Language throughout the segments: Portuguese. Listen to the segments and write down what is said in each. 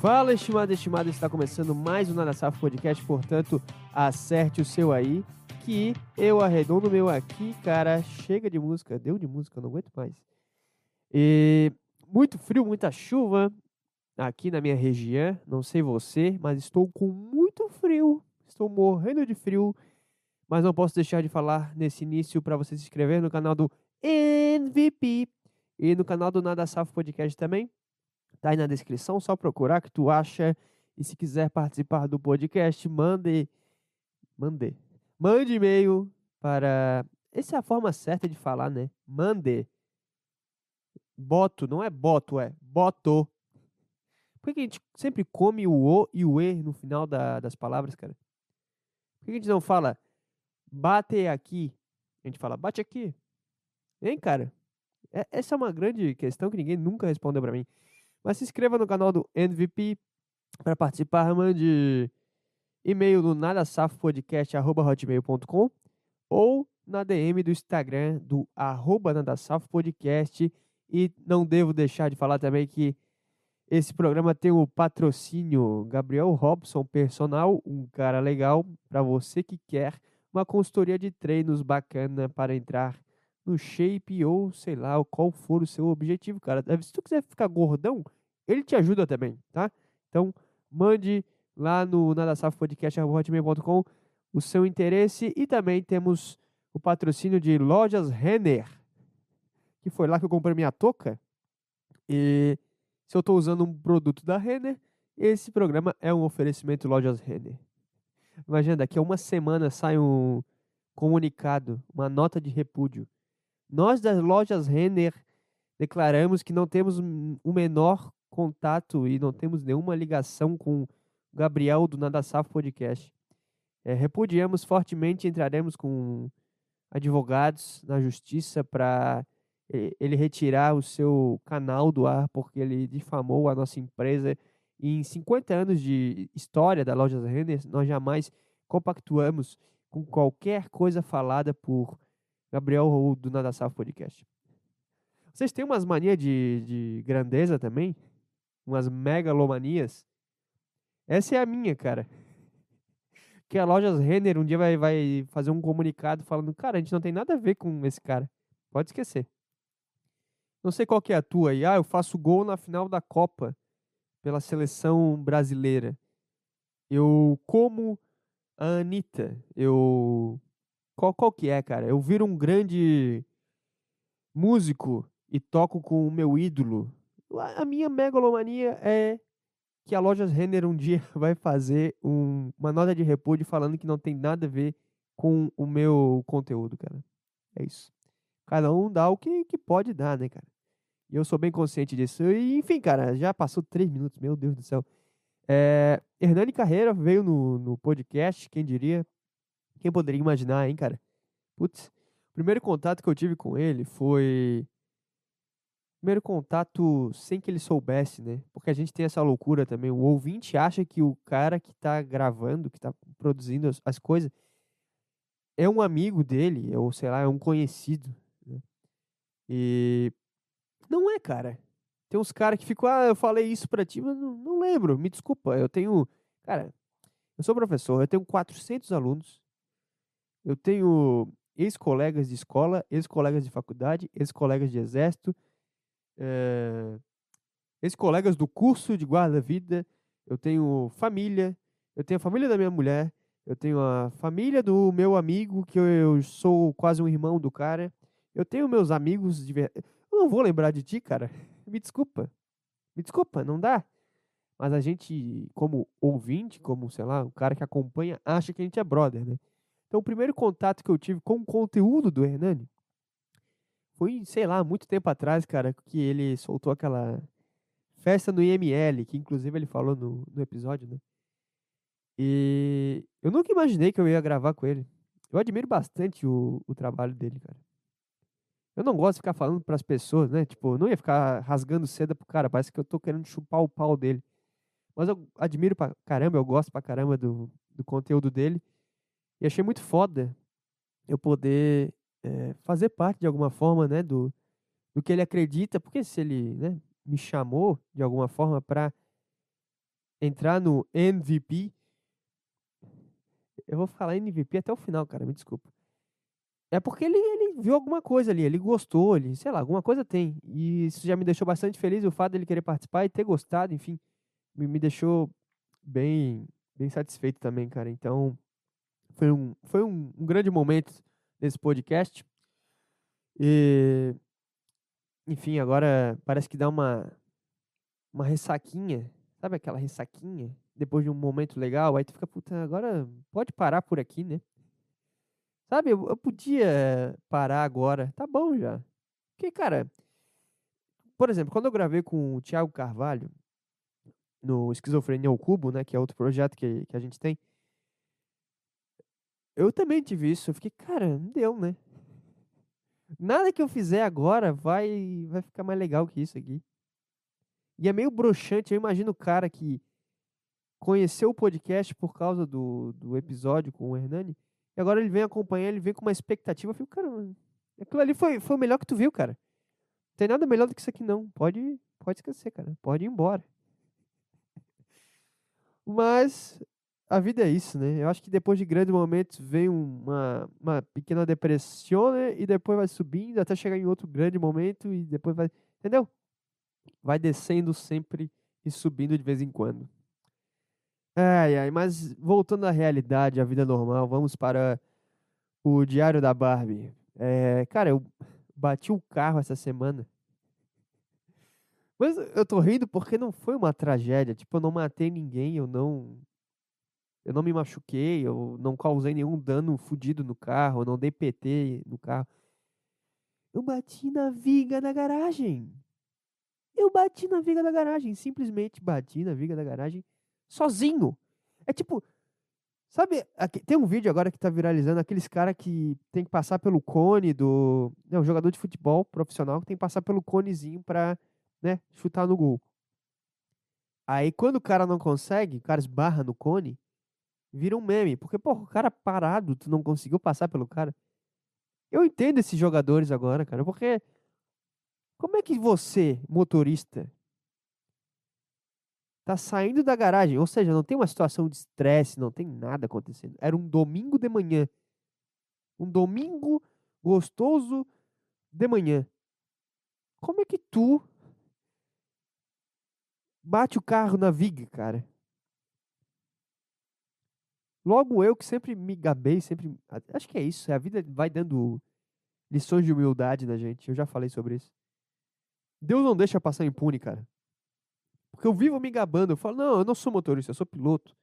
Fala, estimado estimado, está começando mais um Nada Safo Podcast, portanto, acerte o seu aí, que eu arredondo o meu aqui, cara, chega de música, deu de música, não aguento mais. E muito frio, muita chuva aqui na minha região, não sei você, mas estou com muito frio, estou morrendo de frio, mas não posso deixar de falar nesse início para você se inscrever no canal do MVP e no canal do Nada Safo Podcast também. Tá aí na descrição, só procurar que tu acha. E se quiser participar do podcast, mande mande mande e-mail para essa é a forma certa de falar, né? Mande boto, não é boto, é boto. Por que a gente sempre come o o e o e no final da, das palavras, cara? Por que a gente não fala bate aqui? A gente fala bate aqui. Hein, cara? É, essa é uma grande questão que ninguém nunca respondeu para mim. Mas se inscreva no canal do MVP para participar. Mande e-mail no nadasafopodcast.hotmail.com ou na DM do Instagram do arroba nadasafopodcast. E não devo deixar de falar também que esse programa tem o patrocínio Gabriel Robson Personal, um cara legal para você que quer uma consultoria de treinos bacana para entrar no shape ou sei lá qual for o seu objetivo, cara. Se tu quiser ficar gordão, ele te ajuda também, tá? Então, mande lá no nadasafopodcast.com o seu interesse e também temos o patrocínio de Lojas Renner, que foi lá que eu comprei minha touca. E se eu estou usando um produto da Renner, esse programa é um oferecimento Lojas Renner. Imagina, daqui a uma semana sai um comunicado, uma nota de repúdio nós das lojas Renner declaramos que não temos o menor contato e não temos nenhuma ligação com Gabriel do Nada Safo Podcast. É, repudiamos fortemente e entraremos com advogados na justiça para ele retirar o seu canal do ar porque ele difamou a nossa empresa. E em 50 anos de história da Lojas Renner, nós jamais compactuamos com qualquer coisa falada por Gabriel ou do Nada Safo Podcast. Vocês têm umas manias de, de grandeza também? Umas megalomanias? Essa é a minha, cara. Que a Lojas Renner um dia vai, vai fazer um comunicado falando, cara, a gente não tem nada a ver com esse cara. Pode esquecer. Não sei qual que é a tua aí. Ah, eu faço gol na final da Copa pela seleção brasileira. Eu como a Anitta. Eu qual, qual que é, cara? Eu viro um grande músico e toco com o meu ídolo. A minha megalomania é que a Lojas Renner um dia vai fazer um, uma nota de repúdio falando que não tem nada a ver com o meu conteúdo, cara. É isso. Cada um dá o que, que pode dar, né, cara? E eu sou bem consciente disso. E, enfim, cara, já passou três minutos, meu Deus do céu. É, Hernani Carreira veio no, no podcast, quem diria, quem poderia imaginar, hein, cara? Putz, o primeiro contato que eu tive com ele foi. Primeiro contato sem que ele soubesse, né? Porque a gente tem essa loucura também. O ouvinte acha que o cara que tá gravando, que tá produzindo as, as coisas, é um amigo dele, ou sei lá, é um conhecido. Né? E. Não é, cara. Tem uns caras que ficam, ah, eu falei isso pra ti, mas não, não lembro, me desculpa. Eu tenho. Cara, eu sou professor, eu tenho 400 alunos eu tenho ex-colegas de escola, ex-colegas de faculdade, ex-colegas de exército, é, ex-colegas do curso de guarda-vida. Eu tenho família, eu tenho a família da minha mulher, eu tenho a família do meu amigo, que eu, eu sou quase um irmão do cara. Eu tenho meus amigos de verdade. Eu não vou lembrar de ti, cara. Me desculpa. Me desculpa, não dá. Mas a gente, como ouvinte, como, sei lá, o cara que acompanha, acha que a gente é brother, né? Então, o primeiro contato que eu tive com o conteúdo do Hernani foi, sei lá, muito tempo atrás, cara, que ele soltou aquela festa no IML, que inclusive ele falou no, no episódio, né? E eu nunca imaginei que eu ia gravar com ele. Eu admiro bastante o, o trabalho dele, cara. Eu não gosto de ficar falando para as pessoas, né? Tipo, eu não ia ficar rasgando seda pro cara, parece que eu tô querendo chupar o pau dele. Mas eu admiro pra caramba, eu gosto pra caramba do, do conteúdo dele. E achei muito foda eu poder é, fazer parte de alguma forma, né, do, do que ele acredita, porque se ele, né, me chamou de alguma forma para entrar no MVP. Eu vou falar MVP até o final, cara, me desculpa. É porque ele, ele viu alguma coisa ali, ele gostou, ele, sei lá, alguma coisa tem. E isso já me deixou bastante feliz, o fato dele querer participar e ter gostado, enfim, me, me deixou bem, bem satisfeito também, cara. Então, foi um, foi um, um grande momento nesse podcast. E, enfim, agora parece que dá uma, uma ressaquinha, sabe aquela ressaquinha? Depois de um momento legal, aí tu fica, puta, agora pode parar por aqui, né? Sabe, eu, eu podia parar agora, tá bom já. Porque, cara, por exemplo, quando eu gravei com o Thiago Carvalho, no Esquizofrenia ao Cubo, né, que é outro projeto que, que a gente tem, eu também tive isso. Eu fiquei, cara, não deu, né? Nada que eu fizer agora vai, vai ficar mais legal que isso aqui. E é meio broxante. Eu imagino o cara que conheceu o podcast por causa do, do episódio com o Hernani e agora ele vem acompanhar, ele vem com uma expectativa. Eu fico, cara, aquilo ali foi, foi o melhor que tu viu, cara. Não tem nada melhor do que isso aqui, não. Pode, pode esquecer, cara. Pode ir embora. Mas a vida é isso, né? Eu acho que depois de grandes momentos vem uma, uma pequena depressão, né? E depois vai subindo até chegar em outro grande momento e depois vai. Entendeu? Vai descendo sempre e subindo de vez em quando. Ai, ai, mas voltando à realidade, à vida normal, vamos para o Diário da Barbie. É, cara, eu bati o carro essa semana. Mas eu tô rindo porque não foi uma tragédia. Tipo, eu não matei ninguém, eu não. Eu não me machuquei, eu não causei nenhum dano fudido no carro, eu não dei PT no carro. Eu bati na viga da garagem. Eu bati na viga da garagem, simplesmente bati na viga da garagem sozinho. É tipo, sabe, aqui, tem um vídeo agora que tá viralizando, aqueles cara que tem que passar pelo cone do, né, um jogador de futebol profissional que tem que passar pelo conezinho pra, né, chutar no gol. Aí quando o cara não consegue, o cara esbarra no cone, vira um meme, porque pô, o cara parado, tu não conseguiu passar pelo cara. Eu entendo esses jogadores agora, cara, porque como é que você, motorista, tá saindo da garagem, ou seja, não tem uma situação de estresse, não tem nada acontecendo. Era um domingo de manhã. Um domingo gostoso de manhã. Como é que tu bate o carro na viga, cara? Logo eu que sempre me gabei, sempre. Acho que é isso. A vida vai dando lições de humildade na gente. Eu já falei sobre isso. Deus não deixa passar impune, cara. Porque eu vivo me gabando. Eu falo, não, eu não sou motorista, eu sou piloto.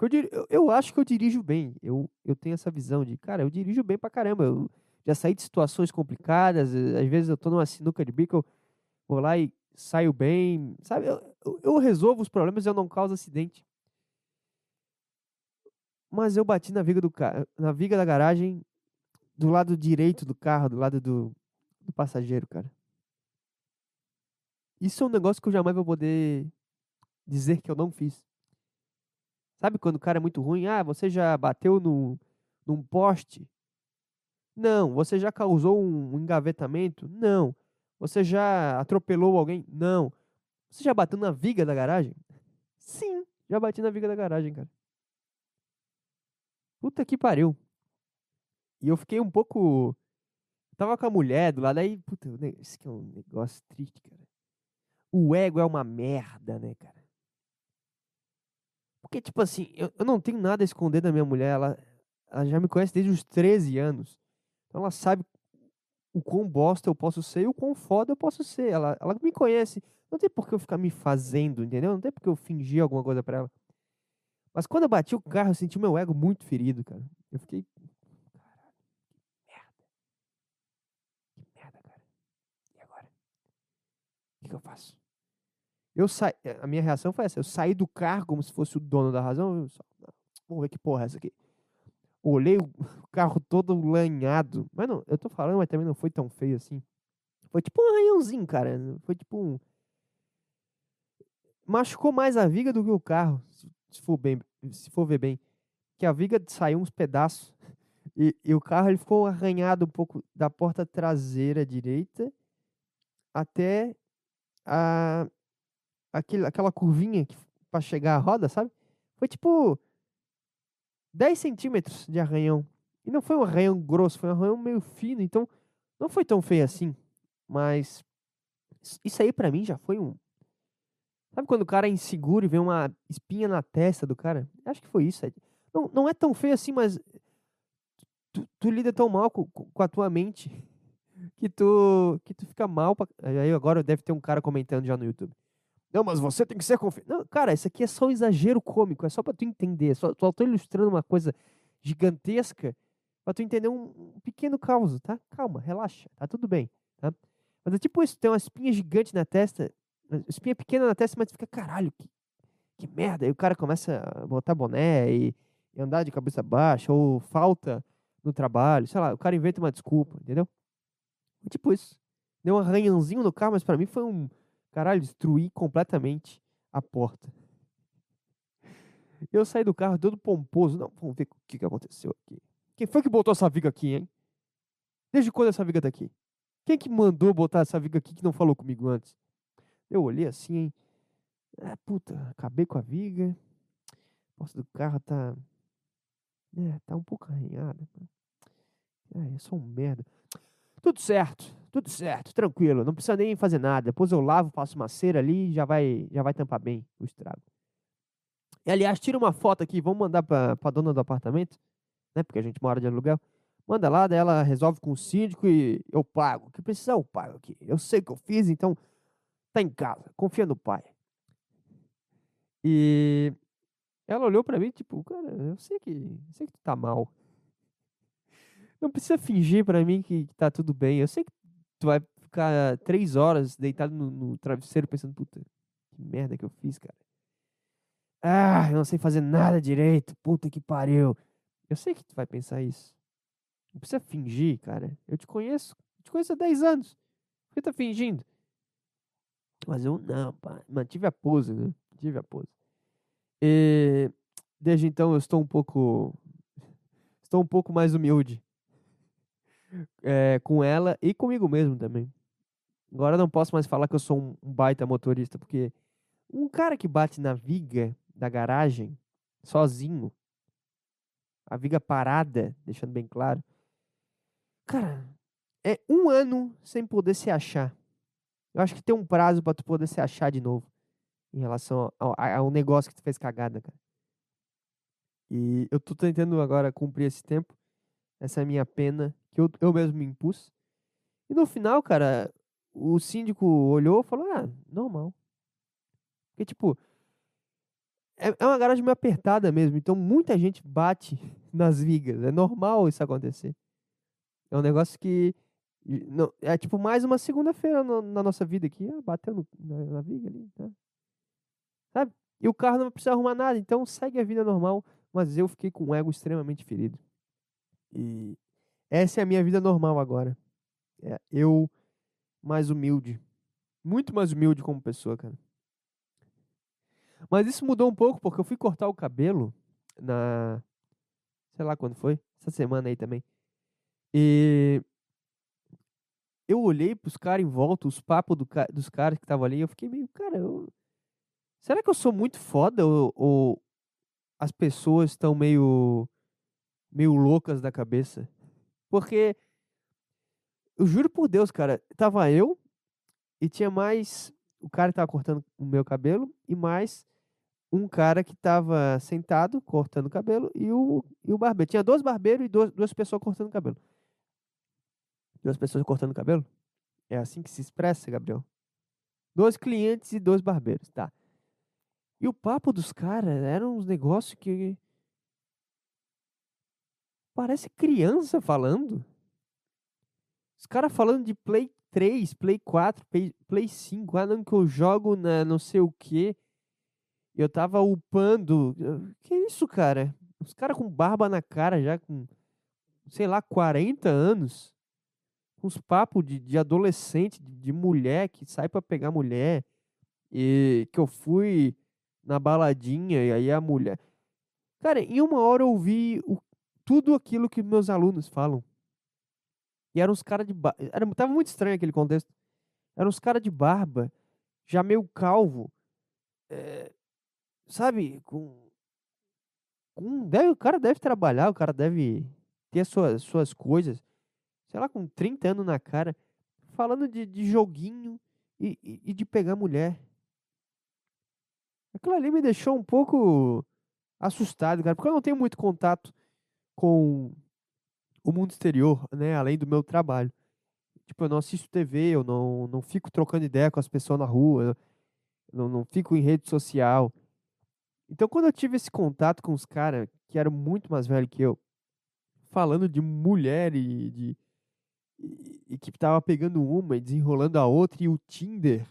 Eu, eu, eu, acho que eu dirijo bem. Eu, eu tenho essa visão de, cara, eu dirijo bem pra caramba. Eu já saí de situações complicadas. Eh, às vezes eu tô numa sinuca de bico, eu vou lá e saio bem. Sabe, eu, eu, eu resolvo os problemas e eu não causo acidente. Mas eu bati na viga, do, na viga da garagem do lado direito do carro, do lado do, do passageiro, cara. Isso é um negócio que eu jamais vou poder dizer que eu não fiz. Sabe quando o cara é muito ruim? Ah, você já bateu no, num poste? Não. Você já causou um engavetamento? Não. Você já atropelou alguém? Não. Você já bateu na viga da garagem? Sim, já bati na viga da garagem, cara. Puta que pariu. E eu fiquei um pouco. Tava com a mulher do lado, aí, puta, isso aqui é um negócio triste, cara. O ego é uma merda, né, cara? Porque, tipo assim, eu, eu não tenho nada a esconder da minha mulher. Ela, ela já me conhece desde os 13 anos. Então ela sabe o quão bosta eu posso ser e o quão foda eu posso ser. Ela, ela me conhece. Não tem por que eu ficar me fazendo, entendeu? Não tem por que eu fingir alguma coisa pra ela. Mas quando eu bati o carro, eu senti meu ego muito ferido, cara. Eu fiquei. Caralho, que merda. Que merda, cara. E agora? O que, que eu faço? Eu sa... A minha reação foi essa. Eu saí do carro como se fosse o dono da razão. Eu só... Vamos ver que porra é essa aqui. Olhei o carro todo lanhado. Mas não, eu tô falando, mas também não foi tão feio assim. Foi tipo um arranhãozinho, cara. Foi tipo um. Machucou mais a viga do que o carro, se for, bem, se for ver bem. Que a viga saiu uns pedaços. E, e o carro ele ficou arranhado um pouco da porta traseira direita até a, aquele, aquela curvinha pra chegar a roda, sabe? Foi tipo 10 centímetros de arranhão. E não foi um arranhão grosso, foi um arranhão meio fino, então não foi tão feio assim. Mas isso aí para mim já foi um. Sabe quando o cara é inseguro e vê uma espinha na testa do cara? Acho que foi isso. Não, não é tão feio assim, mas tu, tu lida tão mal com, com, a tua mente que tu, que tu fica mal. Pra... Aí agora deve ter um cara comentando já no YouTube. Não, mas você tem que ser confiante. Não, cara, isso aqui é só um exagero cômico, é só pra tu entender. Só, só tô ilustrando uma coisa gigantesca pra tu entender um, um pequeno caos, tá? Calma, relaxa, tá tudo bem, tá? Mas é tipo isso, tem uma espinha gigante na testa, espinha pequena na testa, mas fica, caralho, que, que merda. Aí o cara começa a botar boné e, e andar de cabeça baixa, ou falta no trabalho, sei lá, o cara inventa uma desculpa, entendeu? É tipo isso. Deu um arranhãozinho no carro, mas para mim foi um. Caralho, destruir completamente a porta. Eu saí do carro todo pomposo. Não, vamos ver o que, que aconteceu aqui. Quem foi que botou essa viga aqui, hein? Desde quando essa viga tá aqui? Quem que mandou botar essa viga aqui que não falou comigo antes? Eu olhei assim, hein? Ah, puta, acabei com a viga. A porta do carro tá. É, tá um pouco arranhada. É, eu sou um merda. Tudo certo, tudo certo, tranquilo. Não precisa nem fazer nada. Depois eu lavo, faço uma cera ali e já vai, já vai tampar bem o estrago. E, aliás, tira uma foto aqui, vamos mandar para a dona do apartamento, né? Porque a gente mora de aluguel. Manda lá, daí ela resolve com o síndico e eu pago. O que precisa eu pago aqui. Eu sei que eu fiz, então tá em casa. Confia no pai. E ela olhou para mim, tipo, cara, eu sei que, eu sei que tu tá mal. Não precisa fingir para mim que, que tá tudo bem. Eu sei que tu vai ficar três horas deitado no, no travesseiro pensando, puta, que merda que eu fiz, cara. Ah, eu não sei fazer nada direito. Puta que pariu. Eu sei que tu vai pensar isso. Não precisa fingir, cara. Eu te conheço. Eu te conheço há 10 anos. Por que tá fingindo? Mas eu não, pá. Mantive a pose, né? Tive a pose. E desde então eu estou um pouco. Estou um pouco mais humilde é, com ela e comigo mesmo também. Agora não posso mais falar que eu sou um baita motorista, porque um cara que bate na viga da garagem sozinho, a viga parada, deixando bem claro, cara, é um ano sem poder se achar. Eu acho que tem um prazo para tu poder se achar de novo em relação ao, negócio que tu fez cagada, cara. E eu tô tentando agora cumprir esse tempo. Essa minha pena que eu, eu mesmo me impus. E no final, cara, o síndico olhou e falou: ah, normal. Porque, tipo, é, é uma garagem meio apertada mesmo, então muita gente bate nas vigas. É normal isso acontecer. É um negócio que. Não, é tipo mais uma segunda-feira na nossa vida aqui. Ah, bateu no, na, na, viga ali. Tá? Sabe? E o carro não precisa arrumar nada, então segue a vida normal. Mas eu fiquei com o ego extremamente ferido. E essa é a minha vida normal agora. É eu mais humilde. Muito mais humilde como pessoa, cara. Mas isso mudou um pouco porque eu fui cortar o cabelo na. Sei lá quando foi. Essa semana aí também. E. Eu olhei pros caras em volta, os papos do, dos caras que estavam ali. Eu fiquei meio, cara, eu... será que eu sou muito foda ou, ou as pessoas estão meio. meio loucas da cabeça? Porque, eu juro por Deus, cara, tava eu e tinha mais. O cara que tava cortando o meu cabelo e mais um cara que tava sentado cortando o cabelo e o, e o barbeiro. Tinha dois barbeiros e duas, duas pessoas cortando o cabelo. Duas pessoas cortando cabelo? É assim que se expressa, Gabriel? Dois clientes e dois barbeiros, tá. E o papo dos caras eram uns negócios que Parece criança falando. Os caras falando de Play 3, Play 4, Play, Play 5. Ah, não, que eu jogo na não sei o que. Eu tava upando. Que isso, cara? Os caras com barba na cara já com, sei lá, 40 anos. Uns papos de, de adolescente, de, mulher que sai para pegar mulher. E que eu fui na baladinha e aí a mulher. Cara, em uma hora eu vi o tudo aquilo que meus alunos falam. E eram uns caras de barba. Era, tava muito estranho aquele contexto. Eram uns caras de barba, já meio calvo. É, sabe, com, com deve, o cara deve trabalhar, o cara deve ter as suas, suas coisas, sei lá, com 30 anos na cara, falando de, de joguinho e, e, e de pegar mulher. Aquilo ali me deixou um pouco assustado, cara, porque eu não tenho muito contato com o mundo exterior, né, além do meu trabalho. Tipo, eu não assisto TV, eu não, não fico trocando ideia com as pessoas na rua, não, não fico em rede social. Então, quando eu tive esse contato com os caras que eram muito mais velhos que eu, falando de mulher e de. E, que tava pegando uma e desenrolando a outra e o Tinder.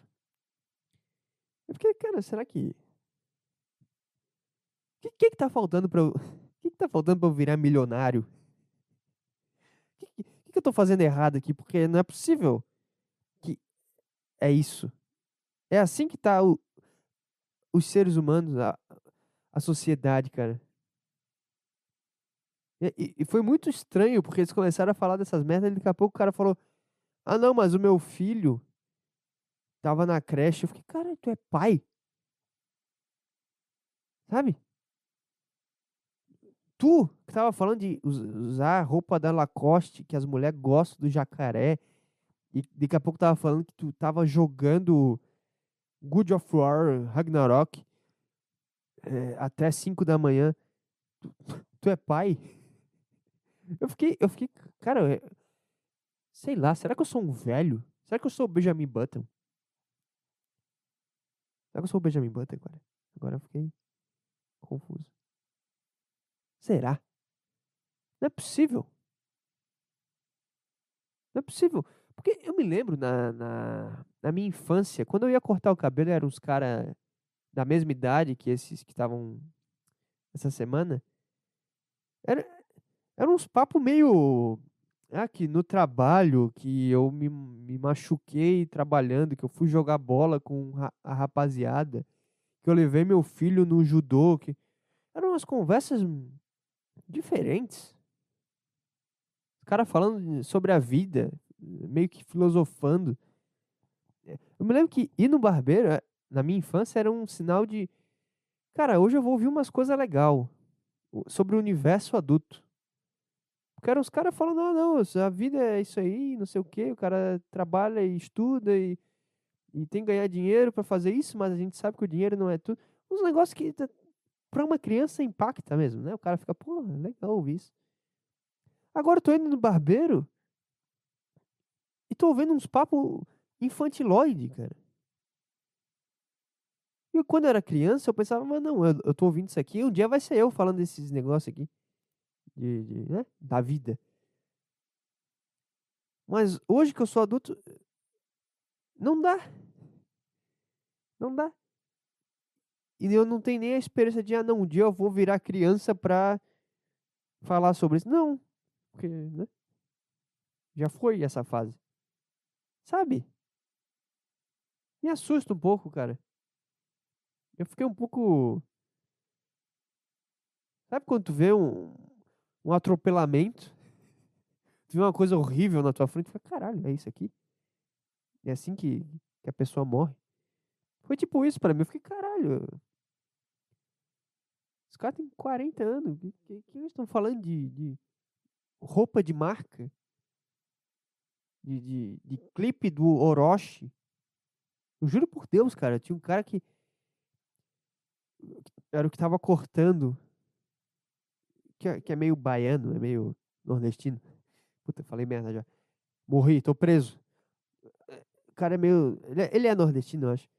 Eu fiquei, cara, será que. O que, que, que tá faltando pra eu. O que, que tá faltando pra eu virar milionário? O que, que, que eu tô fazendo errado aqui? Porque não é possível que é isso. É assim que tá o, os seres humanos, a, a sociedade, cara. E, e, foi muito estranho, porque eles começaram a falar dessas merdas e daqui a pouco o cara falou: Ah, não, mas o meu filho tava na creche. Eu fiquei, cara, tu é pai? Sabe? Tu que tava falando de usar roupa da Lacoste, que as mulheres gostam do jacaré, e daqui a pouco tava falando que tu tava jogando Good of War Ragnarok é, até 5 da manhã. Tu, tu, é pai? Eu fiquei, eu fiquei, cara, é, sei lá, será que eu sou um velho? Será que eu sou o Benjamin Button? Será que eu sou o Benjamin Button agora? Agora eu fiquei confuso. Será? Não é possível. Não é possível. Porque eu me lembro na, na, na minha infância, quando eu ia cortar o cabelo, eram uns caras da mesma idade que esses que estavam essa semana. Era, eram uns papos meio. Ah, que no trabalho, que eu me, me machuquei trabalhando, que eu fui jogar bola com a rapaziada, que eu levei meu filho no judô, que eram umas conversas diferentes. Os caras falando sobre a vida, meio que filosofando. Eu me lembro que ir no barbeiro, eh, na minha infância, era um sinal de. Cara, hoje eu vou ouvir umas coisas legais sobre o universo adulto. Eram os caras falando, ah, não, a vida é isso aí, não sei o quê, o cara trabalha e estuda e, e tem que ganhar dinheiro para fazer isso, mas a gente sabe que o dinheiro não é tudo. Uns negócios que para uma criança impacta mesmo, né? O cara fica, pô, legal ouvir isso. Agora eu tô indo no barbeiro e tô ouvindo uns papos infantiloide, cara. E quando eu era criança, eu pensava, mas não, eu, eu tô ouvindo isso aqui, um dia vai ser eu falando desses negócios aqui. De, de, né? Da vida. Mas hoje que eu sou adulto, não dá. Não dá. E eu não tenho nem a experiência de, ah, não, um dia eu vou virar criança pra falar sobre isso. Não. Porque, né? Já foi essa fase. Sabe? Me assusta um pouco, cara. Eu fiquei um pouco. Sabe quando tu vê um, um atropelamento? Tu vê uma coisa horrível na tua frente e fala, caralho, é isso aqui? É assim que, que a pessoa morre. Foi tipo isso para mim. Eu fiquei, caralho. Os caras têm 40 anos. Que, que, que eles estão falando de, de roupa de marca? De, de, de clipe do Orochi? Eu juro por Deus, cara. Tinha um cara que. Era o que tava cortando. Que é, que é meio baiano, é meio nordestino. Puta, falei merda já. Morri, tô preso. O cara é meio. Ele é, ele é nordestino, eu acho.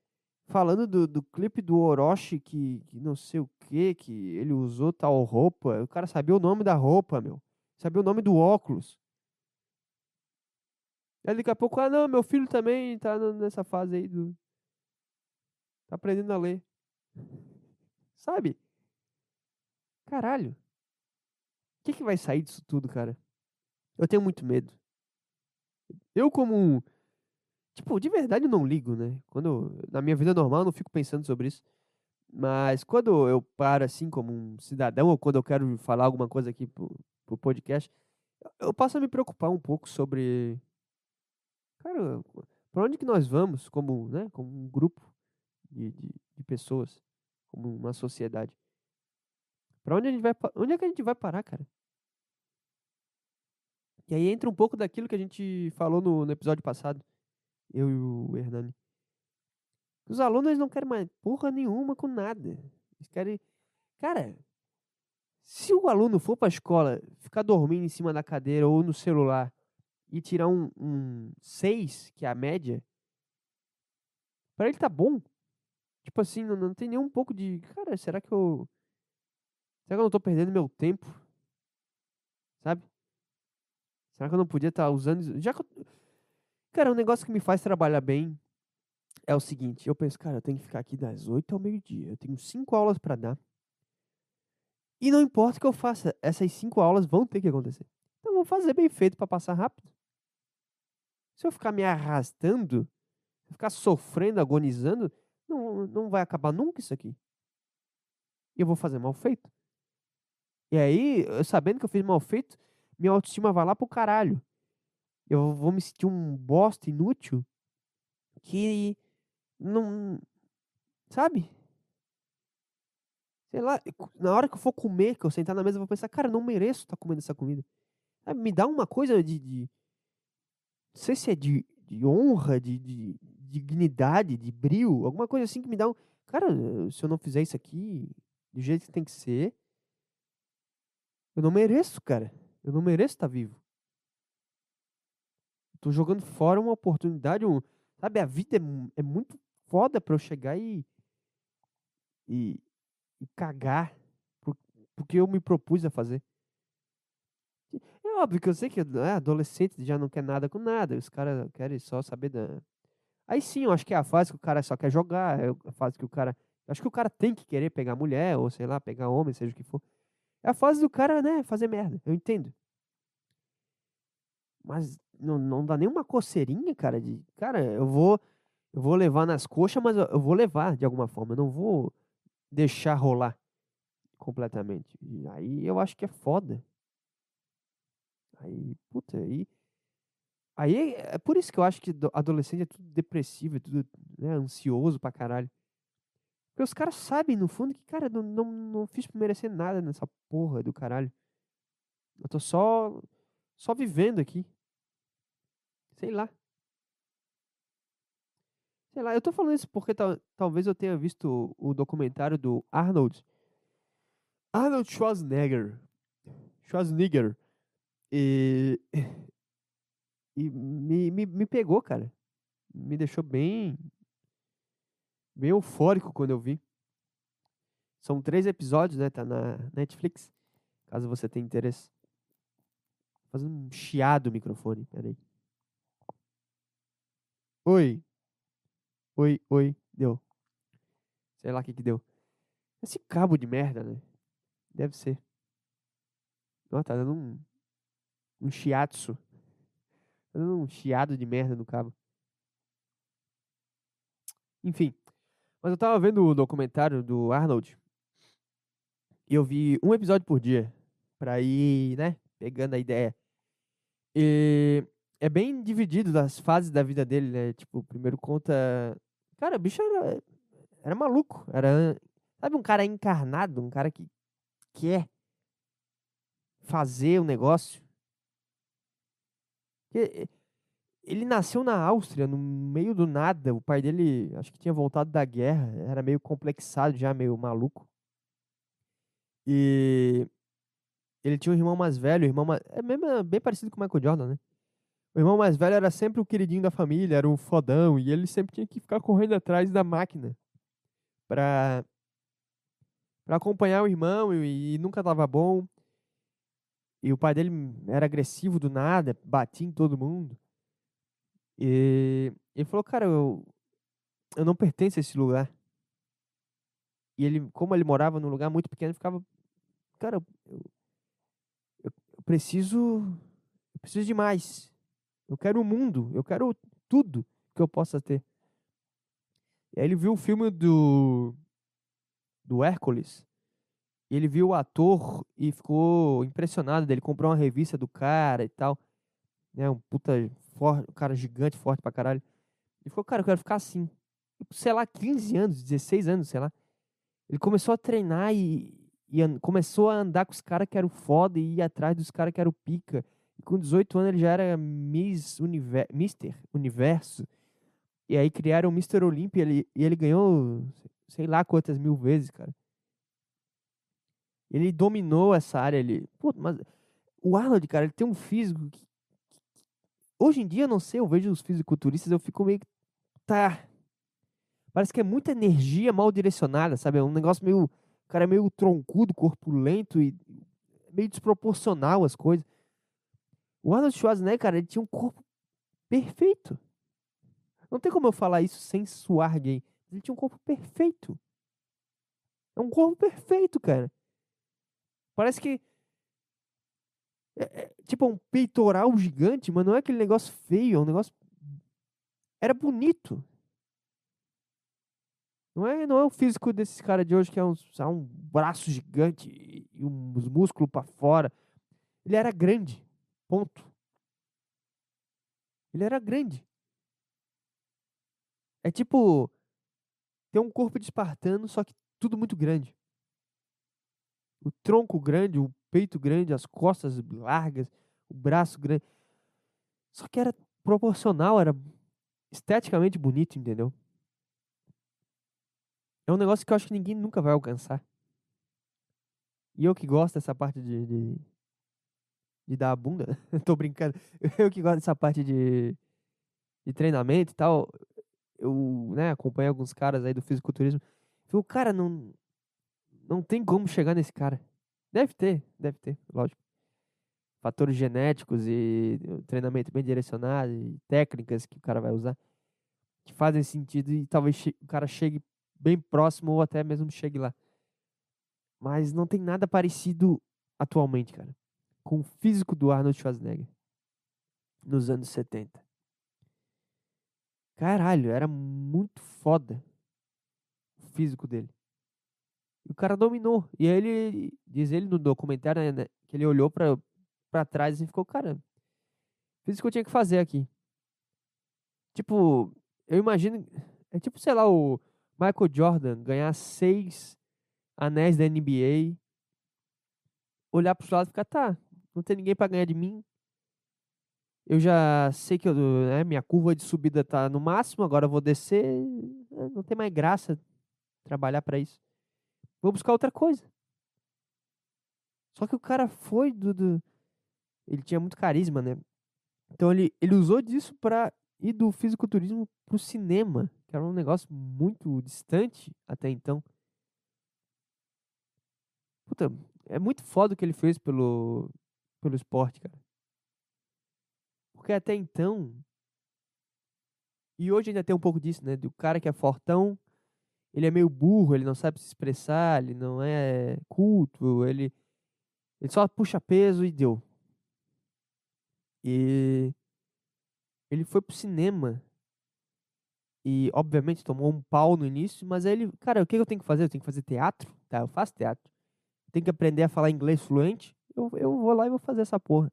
Falando do, do clipe do Orochi, que, que não sei o que, que ele usou tal roupa. O cara sabia o nome da roupa, meu. Sabia o nome do óculos. Aí daqui a pouco, ah não, meu filho também tá nessa fase aí do. Tá aprendendo a ler. Sabe? Caralho. Que, que vai sair disso tudo, cara? Eu tenho muito medo. Eu, como. Tipo, de verdade eu não ligo, né? Quando. Na minha vida normal eu não fico pensando sobre isso. Mas quando eu paro assim como um cidadão, ou quando eu quero falar alguma coisa aqui pro, pro podcast, eu passo a me preocupar um pouco sobre cara, para onde que nós vamos como, né, como um grupo de, de, de pessoas? como uma sociedade. Para onde a gente vai, onde é que a gente vai parar, cara? E aí entra um pouco daquilo que a gente falou no, no episódio passado, eu e o Hernani. Os alunos não querem mais porra nenhuma com nada. Eles querem. Cara, se o aluno for para a escola, ficar dormindo em cima da cadeira ou no celular e tirar um, um 6, que é a média, para ele tá bom. Tipo assim, não, não tem nem um pouco de. Cara, será que eu. Será que eu não tô perdendo meu tempo? Sabe? Será que eu não podia estar tá usando. Já que eu... Cara, um negócio que me faz trabalhar bem é o seguinte: eu penso, cara, eu tenho que ficar aqui das 8 ao meio-dia. Eu tenho cinco aulas para dar. E não importa o que eu faça, essas cinco aulas vão ter que acontecer. Então, eu vou fazer bem feito para passar rápido. Se eu ficar me arrastando, ficar sofrendo, agonizando, não, não vai acabar nunca isso aqui. E eu vou fazer mal feito. E aí, sabendo que eu fiz mal feito, minha autoestima vai lá pro caralho. Eu vou me sentir um bosta inútil que não. Sabe? Sei lá, na hora que eu for comer, que eu sentar na mesa, eu vou pensar, cara, eu não mereço estar tá comendo essa comida. Me dá uma coisa de. de não sei se é de, de honra, de, de, dignidade, de brilho, alguma coisa assim que me dá um. Cara, se eu não fizer isso aqui do jeito que tem que ser, eu não mereço, cara. Eu não mereço estar vivo. Tô jogando fora uma oportunidade, um, sabe? A vida é, é muito foda para eu chegar e, e, e cagar porque eu me propus a fazer. É óbvio que eu sei que né, adolescente já não quer nada com nada, os caras querem só saber da, Aí sim, eu acho que é a fase que o cara só quer jogar, é a fase que o cara. Acho que o cara tem que querer pegar mulher, ou sei lá, pegar homem, seja o que for. É a fase do cara, né, fazer merda. Eu entendo. Mas não, não dá nem uma coceirinha, cara, de. Cara, eu vou. Eu vou levar nas coxas, mas eu vou levar de alguma forma. Eu não vou deixar rolar completamente. E aí eu acho que é foda. Aí, puta, aí Aí é por isso que eu acho que adolescente é tudo depressivo, é tudo né, ansioso pra caralho. Porque os caras sabem, no fundo, que, cara, não, não, não fiz pra merecer nada nessa porra do caralho. Eu tô só. só vivendo aqui. Sei lá. Sei lá, eu tô falando isso porque tal, talvez eu tenha visto o, o documentário do Arnold. Arnold Schwarzenegger. Schwarzenegger. E e me, me, me pegou, cara. Me deixou bem. Bem eufórico quando eu vi. São três episódios, né? Tá na Netflix. Caso você tenha interesse. Fazendo um chiado o microfone, peraí. Oi. Oi, oi. Deu. Sei lá o que que deu. Esse cabo de merda, né? Deve ser. Ó, tá dando um. Um shiatsu um chiado de merda no cabo. Enfim. Mas eu tava vendo o documentário do Arnold. E eu vi um episódio por dia. Pra ir, né? Pegando a ideia. E é bem dividido das fases da vida dele, né? Tipo, primeiro conta. Cara, o bicho era, era maluco. Era. Sabe, um cara encarnado, um cara que quer fazer o um negócio. Ele nasceu na Áustria, no meio do nada. O pai dele, acho que tinha voltado da guerra, era meio complexado já, meio maluco. E ele tinha um irmão mais velho, irmão mais... é mesmo é bem parecido com o Michael Jordan, né? O irmão mais velho era sempre o queridinho da família, era um fodão, e ele sempre tinha que ficar correndo atrás da máquina pra, pra acompanhar o irmão, e, e nunca tava bom. E o pai dele era agressivo do nada, batia em todo mundo. E ele falou, cara, eu, eu não pertenço a esse lugar. E ele, como ele morava num lugar muito pequeno, ficava, cara, eu, eu, eu preciso, eu preciso de mais. Eu quero o mundo, eu quero tudo que eu possa ter. E aí ele viu o filme do do Hércules. E ele viu o ator e ficou impressionado. Ele comprou uma revista do cara e tal. Né, um puta forte, um cara gigante, forte pra caralho. Ele falou, cara, eu quero ficar assim. Sei lá, 15 anos, 16 anos, sei lá. Ele começou a treinar e, e começou a andar com os caras que eram foda e ir atrás dos caras que eram pica. E com 18 anos ele já era Miss Univer Mister Universo. E aí criaram o Mr. Olympia ele, e ele ganhou sei lá quantas mil vezes, cara. Ele dominou essa área ali. Pô, mas o Arnold, cara, ele tem um físico que, Hoje em dia, eu não sei, eu vejo os fisiculturistas, eu fico meio. Tá. Parece que é muita energia mal direcionada, sabe? É um negócio meio. O cara é meio troncudo, corpulento e meio desproporcional as coisas. O Arnold Schwarzenegger, cara, ele tinha um corpo perfeito. Não tem como eu falar isso sem suar gay. Ele tinha um corpo perfeito. É um corpo perfeito, cara. Parece que. É, é, tipo um peitoral gigante, mas não é aquele negócio feio, é um negócio. Era bonito. Não é, não é o físico desses caras de hoje que é um, um braço gigante e, e uns músculos para fora. Ele era grande. Ponto. Ele era grande. É tipo ter um corpo de espartano, só que tudo muito grande. O tronco grande, o peito grande, as costas largas, o braço grande. Só que era proporcional, era esteticamente bonito, entendeu? É um negócio que eu acho que ninguém nunca vai alcançar. E eu que gosto dessa parte de, de, de dar a bunda, tô brincando. Eu que gosto dessa parte de, de treinamento e tal, eu né, acompanho alguns caras aí do fisiculturismo. Eu, cara, não, não tem como chegar nesse cara. Deve ter, deve ter, lógico. Fatores genéticos e treinamento bem direcionado e técnicas que o cara vai usar que fazem sentido e talvez o cara chegue bem próximo ou até mesmo chegue lá. Mas não tem nada parecido atualmente, cara, com o físico do Arnold Schwarzenegger nos anos 70. Caralho, era muito foda o físico dele. E o cara dominou. E aí ele, diz ele no documentário, né, que ele olhou pra, pra trás e ficou, cara, fiz o que eu tinha que fazer aqui. Tipo, eu imagino, é tipo, sei lá, o Michael Jordan ganhar seis anéis da NBA, olhar pros lados e ficar, tá, não tem ninguém para ganhar de mim. Eu já sei que eu, né, minha curva de subida tá no máximo, agora eu vou descer, né, não tem mais graça trabalhar para isso. Vou buscar outra coisa. Só que o cara foi do, do, Ele tinha muito carisma, né? Então ele, ele usou disso pra ir do fisiculturismo pro cinema, que era um negócio muito distante até então. Puta, é muito foda o que ele fez pelo, pelo esporte, cara. Porque até então. E hoje ainda tem um pouco disso, né? Do cara que é fortão, ele é meio burro, ele não sabe se expressar, ele não é culto, ele, ele só puxa peso e deu. E ele foi pro cinema. E, obviamente, tomou um pau no início, mas aí ele, cara, o que eu tenho que fazer? Eu tenho que fazer teatro? Tá, eu faço teatro. Tenho que aprender a falar inglês fluente? Eu, eu vou lá e vou fazer essa porra.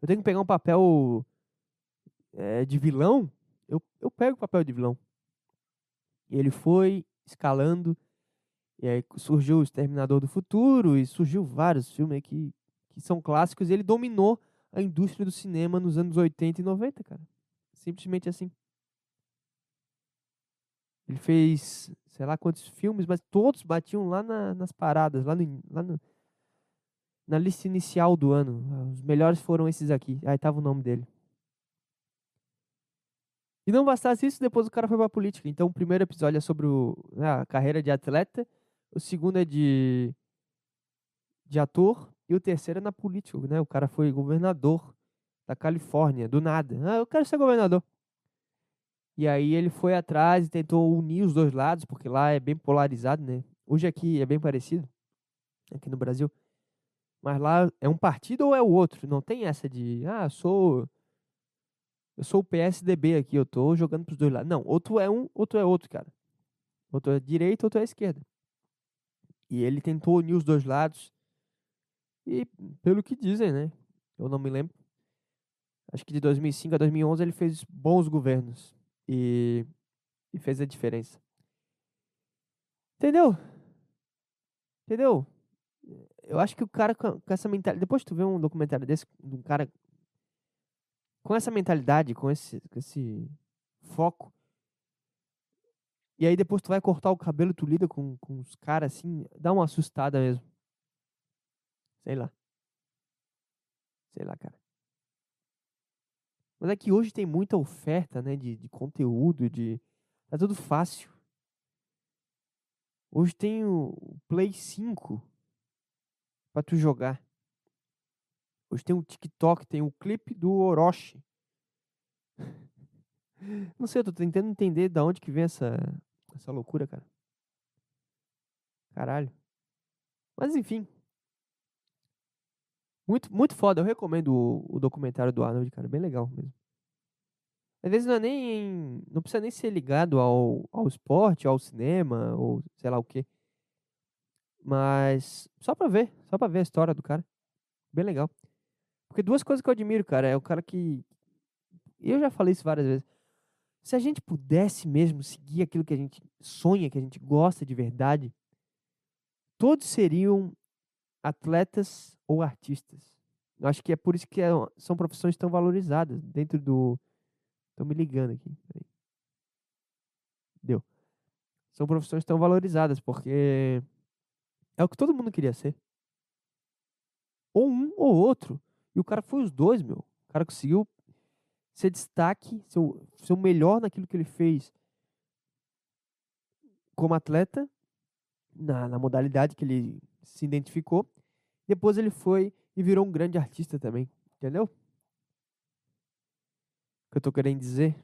Eu tenho que pegar um papel é, de vilão? Eu, eu pego o papel de vilão. E ele foi escalando. E aí surgiu o Exterminador do Futuro e surgiu vários filmes que, que são clássicos. E ele dominou a indústria do cinema nos anos 80 e 90, cara. Simplesmente assim. Ele fez, sei lá quantos filmes, mas todos batiam lá na, nas paradas, lá, no, lá no, na lista inicial do ano. Os melhores foram esses aqui. Aí tava o nome dele. E não bastasse isso, depois o cara foi pra política. Então o primeiro episódio é sobre o, né, a carreira de atleta, o segundo é de, de ator, e o terceiro é na política, né? O cara foi governador da Califórnia, do nada. Ah, eu quero ser governador. E aí ele foi atrás e tentou unir os dois lados, porque lá é bem polarizado, né? Hoje aqui é bem parecido, aqui no Brasil. Mas lá é um partido ou é o outro? Não tem essa de, ah, sou eu sou o PSDB aqui, eu tô jogando pros dois lados. Não, outro é um, outro é outro, cara. Outro é direita, outro é esquerda. E ele tentou unir os dois lados. E pelo que dizem, né? Eu não me lembro. Acho que de 2005 a 2011 ele fez bons governos e, e fez a diferença. Entendeu? Entendeu? Eu acho que o cara com essa mentalidade. Depois tu vê um documentário desse, de um cara com essa mentalidade, com esse, com esse foco. E aí depois tu vai cortar o cabelo, tu lida com, com os caras assim, dá uma assustada mesmo. Sei lá. Sei lá, cara. Mas é que hoje tem muita oferta, né, de, de conteúdo, de... Tá tudo fácil. Hoje tem o Play 5 pra tu jogar. Hoje tem o TikTok, tem o clipe do Orochi. Não sei, eu tô tentando entender da onde que vem essa, essa loucura, cara. Caralho. Mas enfim. Muito, muito foda. Eu recomendo o, o documentário do Arnold, cara. Bem legal mesmo. Às vezes não é nem. Não precisa nem ser ligado ao, ao esporte, ao cinema, ou sei lá o quê. Mas só pra ver. Só pra ver a história do cara. Bem legal. Porque duas coisas que eu admiro, cara, é o cara que. Eu já falei isso várias vezes. Se a gente pudesse mesmo seguir aquilo que a gente sonha, que a gente gosta de verdade, todos seriam atletas ou artistas. Eu acho que é por isso que é, são profissões tão valorizadas dentro do. Estão me ligando aqui. Deu. São profissões tão valorizadas, porque é o que todo mundo queria ser. Ou um ou outro. E o cara foi os dois, meu. O cara conseguiu ser destaque, ser o, ser o melhor naquilo que ele fez como atleta, na, na modalidade que ele se identificou. Depois ele foi e virou um grande artista também. Entendeu? O que eu tô querendo dizer?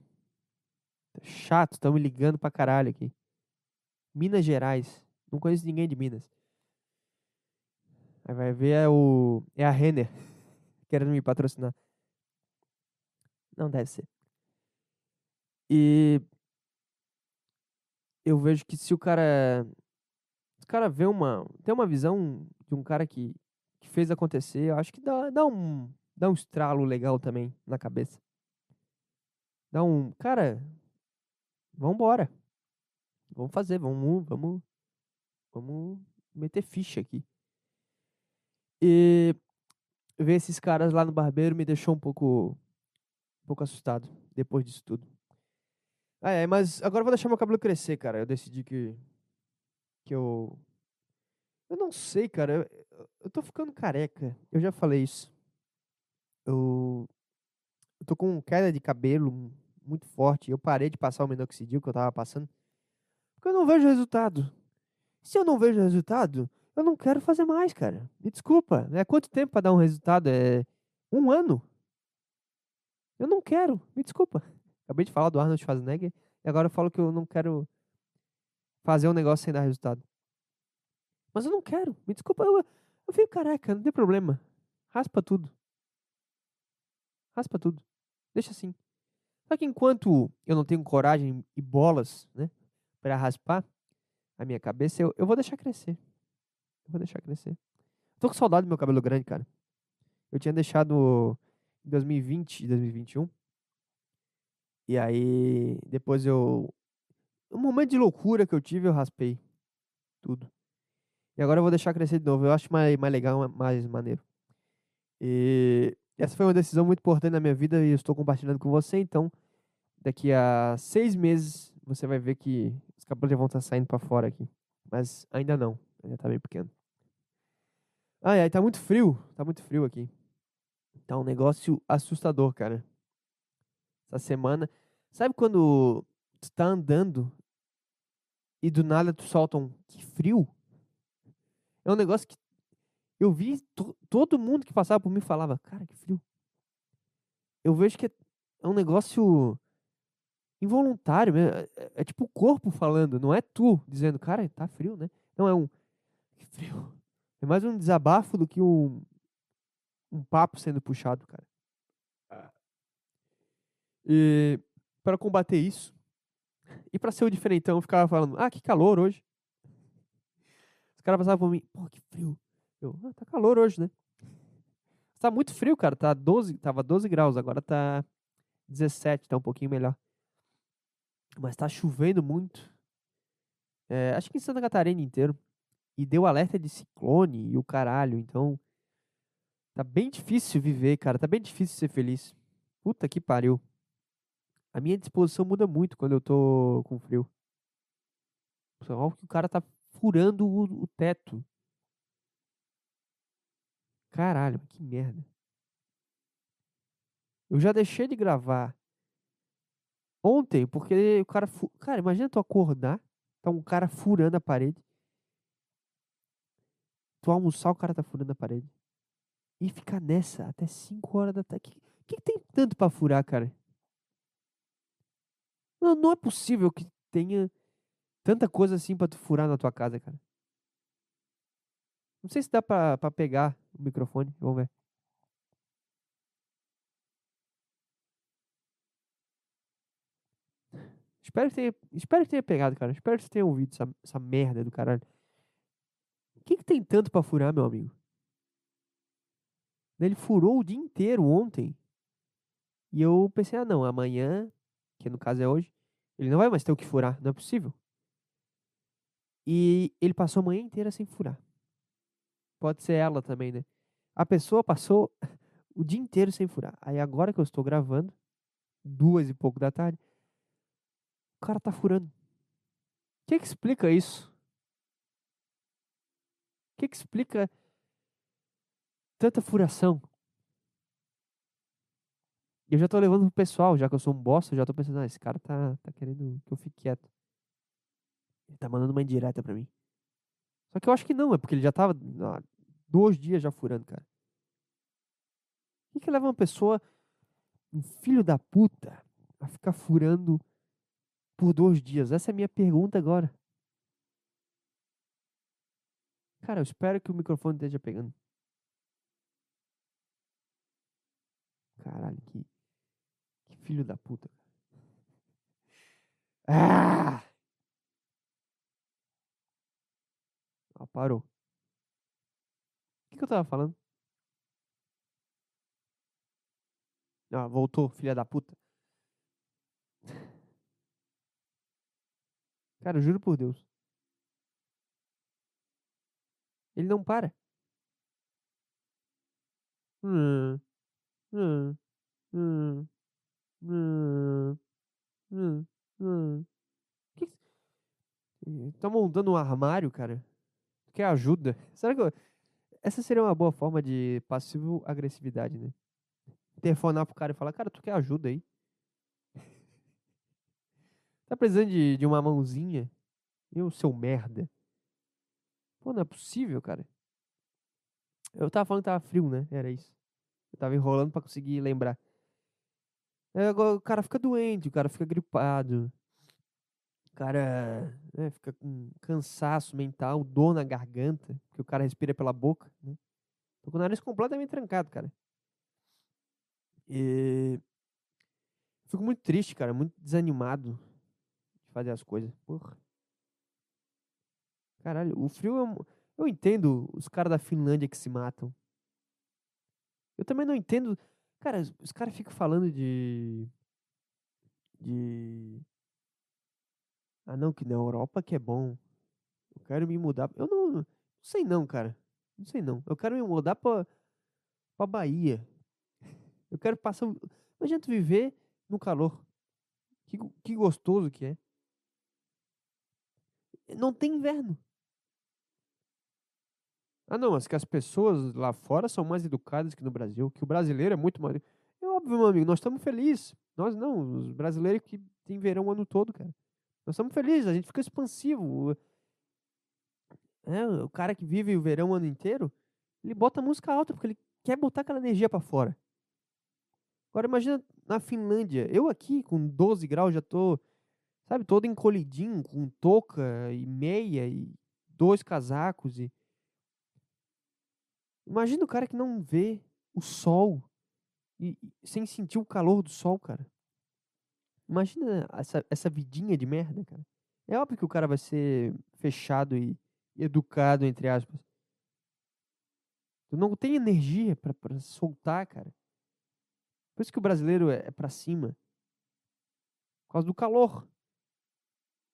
Chato, estão me ligando pra caralho aqui. Minas Gerais. Não conheço ninguém de Minas. Aí vai ver é o. É a Renner querendo me patrocinar. Não deve ser. E eu vejo que se o cara. Se o cara vê uma. Tem uma visão de um cara que, que fez acontecer, eu acho que dá, dá um. Dá um estralo legal também na cabeça. Dá um. Cara, vambora. Vamos fazer, vamos. Vamos. Vamos meter ficha aqui. E ver esses caras lá no barbeiro me deixou um pouco, um pouco assustado depois disso tudo. Ah, é, mas agora eu vou deixar meu cabelo crescer, cara. Eu decidi que que eu eu não sei, cara. Eu, eu tô ficando careca. Eu já falei isso. Eu eu tô com queda de cabelo muito forte. Eu parei de passar o minoxidil que eu tava passando. Porque eu não vejo resultado. Se eu não vejo resultado, eu não quero fazer mais, cara. Me desculpa. É quanto tempo para dar um resultado? É um ano. Eu não quero. Me desculpa. Acabei de falar do Arnold Schwarzenegger e agora eu falo que eu não quero fazer um negócio sem dar resultado. Mas eu não quero. Me desculpa. Eu, eu fico careca. Não tem problema. Raspa tudo. Raspa tudo. Deixa assim. Só que enquanto eu não tenho coragem e bolas, né, para raspar a minha cabeça, eu, eu vou deixar crescer. Eu vou deixar crescer. Tô com saudade do meu cabelo grande, cara. Eu tinha deixado em 2020 e 2021. E aí, depois eu. Um momento de loucura que eu tive, eu raspei tudo. E agora eu vou deixar crescer de novo. Eu acho mais, mais legal, mais maneiro. E essa foi uma decisão muito importante na minha vida e eu estou compartilhando com você. Então, daqui a seis meses, você vai ver que os cabelos já vão estar saindo para fora aqui. Mas ainda não. Ainda tá bem pequeno. Ah, é, tá muito frio. Tá muito frio aqui. Tá um negócio assustador, cara. Essa semana. Sabe quando tu tá andando e do nada tu solta um que frio? É um negócio que eu vi todo mundo que passava por mim falava, cara, que frio. Eu vejo que é, é um negócio involuntário, é, é, é, tipo o corpo falando, não é tu dizendo, cara, tá frio, né? Não, é um que frio. É mais um desabafo do que um, um papo sendo puxado, cara. E para combater isso, e para ser o diferentão, eu ficava falando, ah, que calor hoje. Os caras passavam por mim, pô, que frio. Eu, ah, tá calor hoje, né? Tá muito frio, cara. Tá 12, tava 12 graus, agora tá 17, tá um pouquinho melhor. Mas tá chovendo muito. É, acho que em Santa Catarina inteiro. E deu alerta de ciclone e o caralho. Então, tá bem difícil viver, cara. Tá bem difícil ser feliz. Puta que pariu. A minha disposição muda muito quando eu tô com frio. Só que o cara tá furando o, o teto. Caralho, que merda. Eu já deixei de gravar ontem, porque o cara. Cara, imagina tu acordar, tá um cara furando a parede. Tu almoçar, o cara tá furando a parede. E ficar nessa até 5 horas da tarde. O que, que, tem tanto pra furar, cara? Não, não é possível que tenha tanta coisa assim pra tu furar na tua casa, cara. Não sei se dá pra, pegar o microfone. Vamos ver. Espero que tenha, espero que tenha pegado, cara. Espero que tenha ouvido essa, essa merda do caralho. Que, que tem tanto pra furar, meu amigo? Ele furou o dia inteiro ontem. E eu pensei, ah não, amanhã, que no caso é hoje, ele não vai mais ter o que furar, não é possível. E ele passou a manhã inteira sem furar. Pode ser ela também, né? A pessoa passou o dia inteiro sem furar. Aí agora que eu estou gravando, duas e pouco da tarde, o cara tá furando. O que, que explica isso? O que, que explica tanta furação? Eu já tô levando pro pessoal, já que eu sou um bosta, eu já tô pensando, ah, esse cara tá, tá querendo que eu fique quieto. Ele tá mandando uma indireta pra mim. Só que eu acho que não, é porque ele já tava ah, dois dias já furando, cara. O que, que leva uma pessoa, um filho da puta, a ficar furando por dois dias? Essa é a minha pergunta agora. Cara, eu espero que o microfone esteja pegando. Caralho, que, que filho da puta. Ah! Ah, parou. O que, que eu tava falando? Ah, voltou, filha da puta. Cara, eu juro por Deus. Ele não para. Hum, hum, hum. Tá montando um armário, cara? Quer ajuda? Será que eu... essa seria uma boa forma de passivo agressividade, né? Telefonar pro cara e falar, cara, tu quer ajuda aí? tá precisando de, de uma mãozinha? Eu, seu merda. Pô, não é possível, cara. Eu tava falando que tava frio, né? Era isso. Eu tava enrolando pra conseguir lembrar. É, o cara fica doente, o cara fica gripado. O cara né, fica com cansaço mental, dor na garganta, porque o cara respira pela boca, né? Tô com o nariz completamente trancado, cara. E... Fico muito triste, cara, muito desanimado de fazer as coisas. Porra. Caralho, o frio é. Eu entendo os caras da Finlândia que se matam. Eu também não entendo. Cara, os caras ficam falando de. De. Ah, não, que na Europa que é bom. Eu quero me mudar. Eu não. Não sei não, cara. Não sei não. Eu quero me mudar pra. pra Bahia. Eu quero passar. Imagina tu viver no calor. Que, que gostoso que é. Não tem inverno. Ah, não, mas que as pessoas lá fora são mais educadas que no Brasil, que o brasileiro é muito mais. É óbvio, meu amigo, nós estamos felizes. Nós não, os brasileiros que tem verão o ano todo, cara. Nós estamos felizes, a gente fica expansivo. É, o cara que vive o verão o ano inteiro, ele bota música alta porque ele quer botar aquela energia para fora. Agora imagina na Finlândia, eu aqui com 12 graus já tô, sabe, todo encolhidinho, com touca e meia e dois casacos e Imagina o cara que não vê o sol e, e sem sentir o calor do sol, cara. Imagina essa, essa vidinha de merda, cara. É óbvio que o cara vai ser fechado e educado, entre aspas. Tu não tem energia para soltar, cara. Por isso que o brasileiro é, é para cima. Por causa do calor.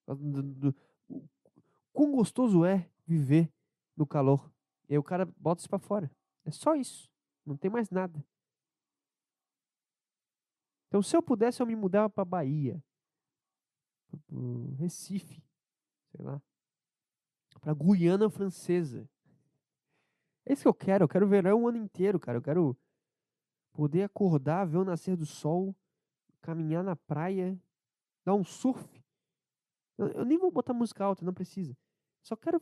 Por causa do, do, quão gostoso é viver no calor. E aí o cara bota isso pra fora. É só isso. Não tem mais nada. Então, se eu pudesse, eu me mudava pra Bahia. Pro Recife. Sei lá. Pra Guiana Francesa. É isso que eu quero. Eu quero verão o ano inteiro, cara. Eu quero poder acordar, ver o nascer do sol, caminhar na praia, dar um surf. Eu, eu nem vou botar música alta, não precisa. Só quero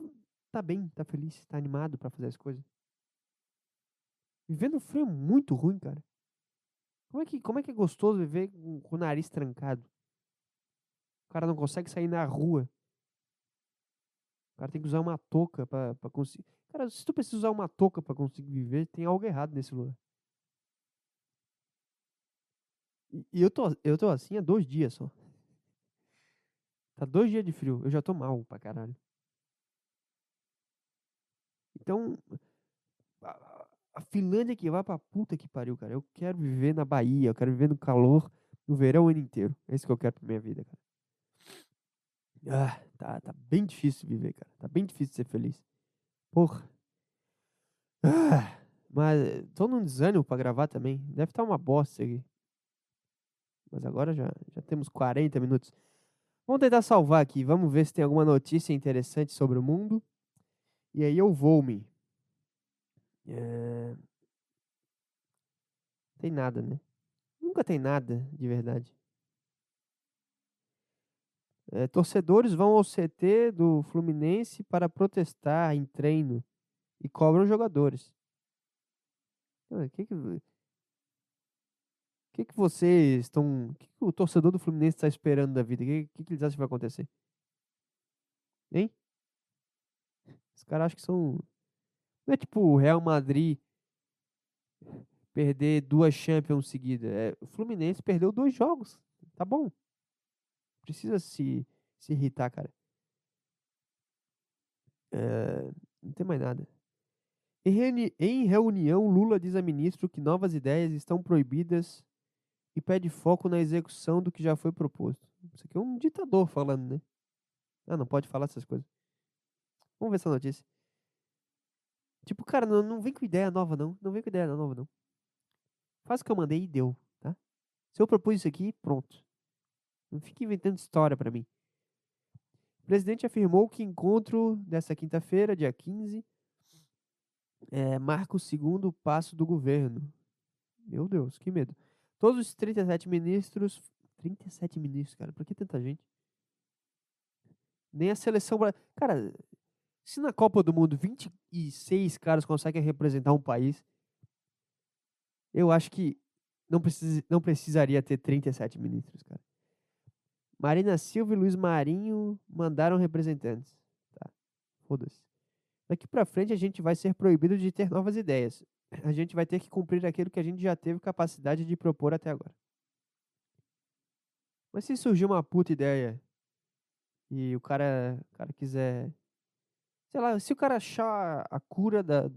tá bem, tá feliz, tá animado para fazer as coisas. Viver no frio é muito ruim, cara. Como é que, como é, que é gostoso viver com, com o nariz trancado? O cara não consegue sair na rua. O cara tem que usar uma touca para conseguir. Cara, se tu precisa usar uma touca para conseguir viver, tem algo errado nesse lugar. E, e eu, tô, eu tô assim há dois dias só. Tá dois dias de frio. Eu já tô mal pra caralho. Então, a, a Finlândia que vai pra puta que pariu, cara. Eu quero viver na Bahia, eu quero viver no calor, no verão o ano inteiro. É isso que eu quero pra minha vida, cara. Ah, tá, tá bem difícil viver, cara. Tá bem difícil ser feliz. Porra. Ah, mas tô num desânimo pra gravar também. Deve estar tá uma bosta aqui. Mas agora já, já temos 40 minutos. Vamos tentar salvar aqui. Vamos ver se tem alguma notícia interessante sobre o mundo. E aí eu vou-me. É... Tem nada, né? Nunca tem nada, de verdade. É, torcedores vão ao CT do Fluminense para protestar em treino e cobram jogadores. O que, que, que, que vocês estão. O que, que o torcedor do Fluminense está esperando da vida? O que, que, que eles acham que vai acontecer? Hein? Os caras acham que são. Não é tipo o Real Madrid perder duas Champions seguidas. É, o Fluminense perdeu dois jogos. Tá bom. Precisa se, se irritar, cara. É, não tem mais nada. Em, reuni em reunião, Lula diz a ministro que novas ideias estão proibidas e pede foco na execução do que já foi proposto. Isso aqui é um ditador falando, né? Ah, não pode falar essas coisas. Vamos ver essa notícia. Tipo, cara, não, não vem com ideia nova, não. Não vem com ideia nova, não. Faz o que eu mandei e deu, tá? Se eu propus isso aqui, pronto. Não fique inventando história para mim. O presidente afirmou que encontro dessa quinta-feira, dia 15, é, marca o segundo passo do governo. Meu Deus, que medo. Todos os 37 ministros. 37 ministros, cara. Por que tanta gente? Nem a seleção. Cara, se na Copa do Mundo 26 caras conseguem representar um país, eu acho que não, precisa, não precisaria ter 37 ministros, cara. Marina Silva e Luiz Marinho mandaram representantes. Tá, foda-se. Daqui pra frente a gente vai ser proibido de ter novas ideias a gente vai ter que cumprir aquilo que a gente já teve capacidade de propor até agora. Mas se surgir uma puta ideia e o cara, o cara quiser. Sei lá, se o cara achar a cura da,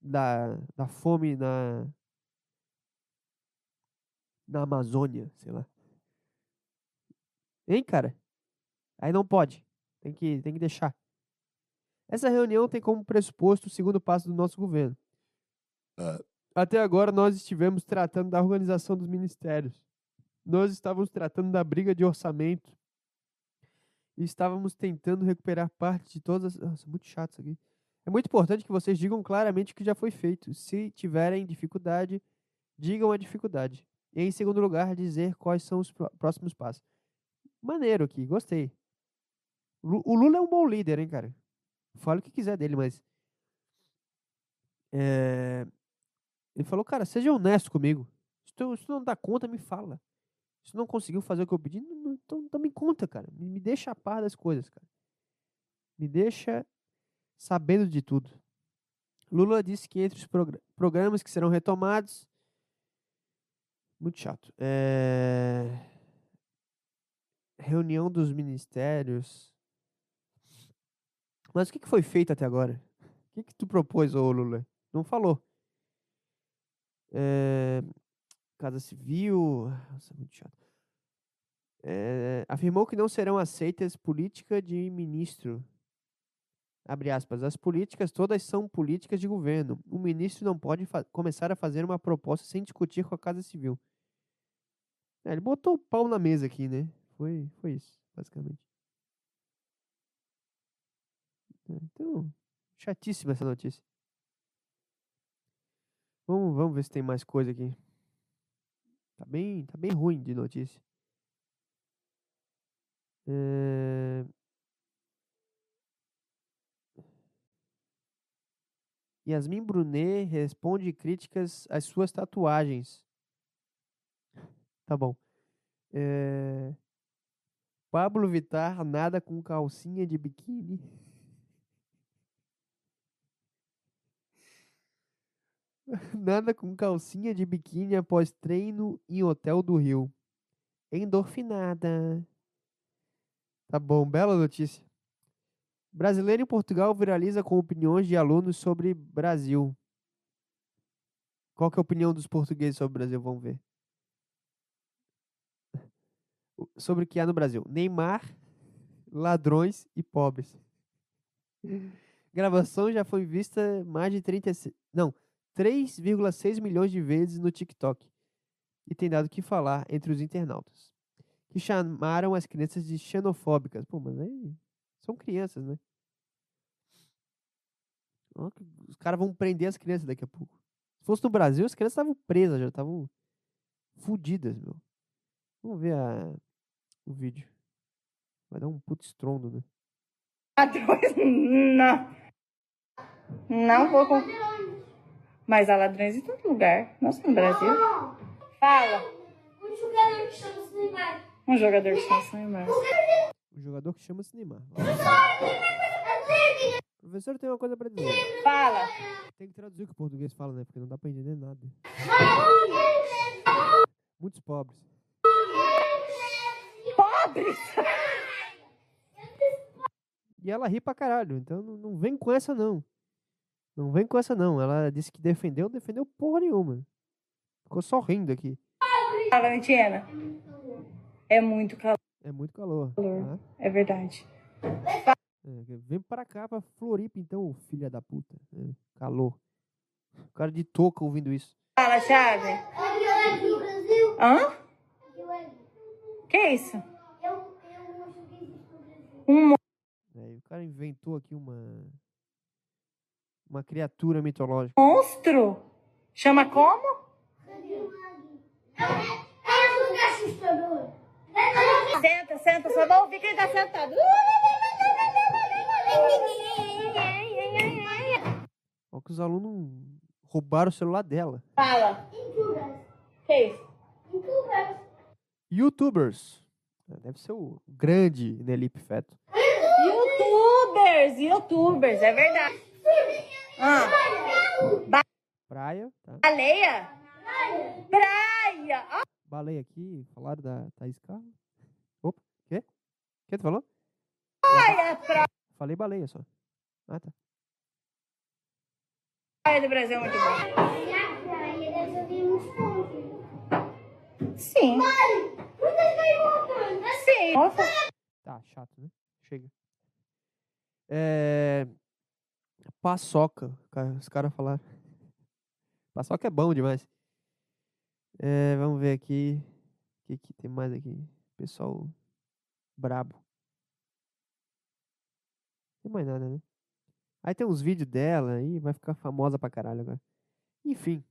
da, da fome na, na Amazônia, sei lá. Hein, cara? Aí não pode. Tem que, tem que deixar. Essa reunião tem como pressuposto o segundo passo do nosso governo Uh, até agora nós estivemos tratando da organização dos ministérios. Nós estávamos tratando da briga de orçamento. E estávamos tentando recuperar parte de todas as. Nossa, muito chato isso aqui. É muito importante que vocês digam claramente o que já foi feito. Se tiverem dificuldade, digam a dificuldade. E em segundo lugar, dizer quais são os próximos passos. Maneiro aqui, gostei. O Lula é um bom líder, hein, cara? Fale o que quiser dele, mas. É, ele falou, cara, seja honesto comigo. Se tu, se tu não dá conta, me fala. Se não conseguiu fazer o que eu pedi, então, então me conta, cara. Me, deixa a par das coisas, cara. Me deixa sabendo de tudo. Lula disse que entre os progr programas que serão retomados. Muito chato. É... Reunião dos ministérios. Mas o que, foi feito até agora? O que tu propôs, ô Lula? Não falou. É, Casa Civil. Nossa, muito chato. É, afirmou que não serão aceitas política de ministro Abre aspas, as políticas todas são políticas de governo. O ministro não pode começar a fazer uma proposta sem discutir com a Casa Civil. É, ele botou o pau na mesa aqui, né? Foi, foi isso, basicamente. É, então, chatíssima essa notícia. Vamos, vamos ver se tem mais coisa aqui. Tá bem, tá bem ruim de notícia. É... Yasmin Brunet responde críticas às suas tatuagens. Tá bom. É... Pablo Vittar nada com calcinha de biquíni. Nada com calcinha de biquíni após treino em hotel do Rio. Endorfinada. Tá bom, bela notícia. Brasileiro em Portugal viraliza com opiniões de alunos sobre Brasil. Qual que é a opinião dos portugueses sobre o Brasil? Vamos ver. Sobre o que há no Brasil. Neymar, ladrões e pobres. Gravação já foi vista mais de 36. Não, 3,6 milhões de vezes no TikTok e tem dado o que falar entre os internautas, que chamaram as crianças de xenofóbicas. Pô, mas aí são crianças, né? Os caras vão prender as crianças daqui a pouco. Se fosse no Brasil, as crianças estavam presas, já estavam fodidas, meu. Vamos ver a, o vídeo. Vai dar um puto estrondo, né? Não. Não vou. Mas há ladrões em todo lugar, não só no Brasil. Fala. Um jogador que chama-se Neymar. Um jogador que chama-se Neymar. Um jogador que chama-se Neymar. Professor, tem uma coisa pra dizer. Fala. Tem que traduzir o que o português fala, né? Porque não dá pra entender nada. Muitos pobres. Pobres? E ela ri pra caralho, então não, não vem com essa não. Não vem com essa não. Ela disse que defendeu, defendeu porra nenhuma. Ficou só rindo aqui. Valentina. É muito calor. É muito calor. Calor. É verdade. É, vem pra cá, pra Floripa, então, filha da puta. É, calor. O cara de touca ouvindo isso. Fala, Chave. Hã? Que é isso? Eu, eu acho que existe no Brasil. Um É, o cara inventou aqui uma. Uma criatura mitológica. monstro? Chama como? Senta, senta, só dá ouvir que ele tá sentado. Ó, que os alunos roubaram o celular dela. Fala. Que é isso? Youtubers. É, Deve ser o grande Nelipe Feto. Youtubers, youtubers, é verdade. Ah, Praia, tá? baleia? Praia. Ah, Baleia aqui, falaram da Thaís Carla. Opa, quê? Quê tu falou? praia, praia Falei baleia só. Ah, tá. do Brasil é muito bom. A praia deve ter uns pontos. Sim, que vai voltando? sim. Nossa, Tá, chato, né? Chega. É... Paçoca, cara, os caras falaram. Paçoca é bom demais. É, vamos ver aqui. O que, que tem mais aqui? Pessoal brabo. Não tem mais nada, né? Aí tem uns vídeos dela aí, vai ficar famosa pra caralho agora. Enfim.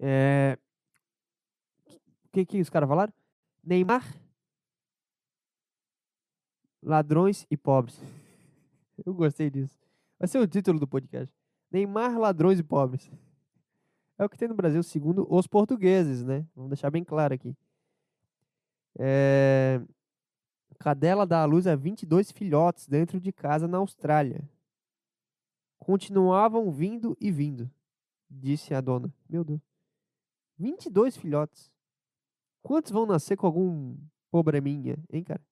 É... O que, que os caras falaram? Neymar Ladrões e pobres. Eu gostei disso. Vai ser o título do podcast. Neymar, ladrões e pobres. É o que tem no Brasil, segundo os portugueses, né? Vamos deixar bem claro aqui. É... Cadela dá à luz a 22 filhotes dentro de casa na Austrália. Continuavam vindo e vindo, disse a dona. Meu Deus. 22 filhotes. Quantos vão nascer com algum probleminha, hein, cara?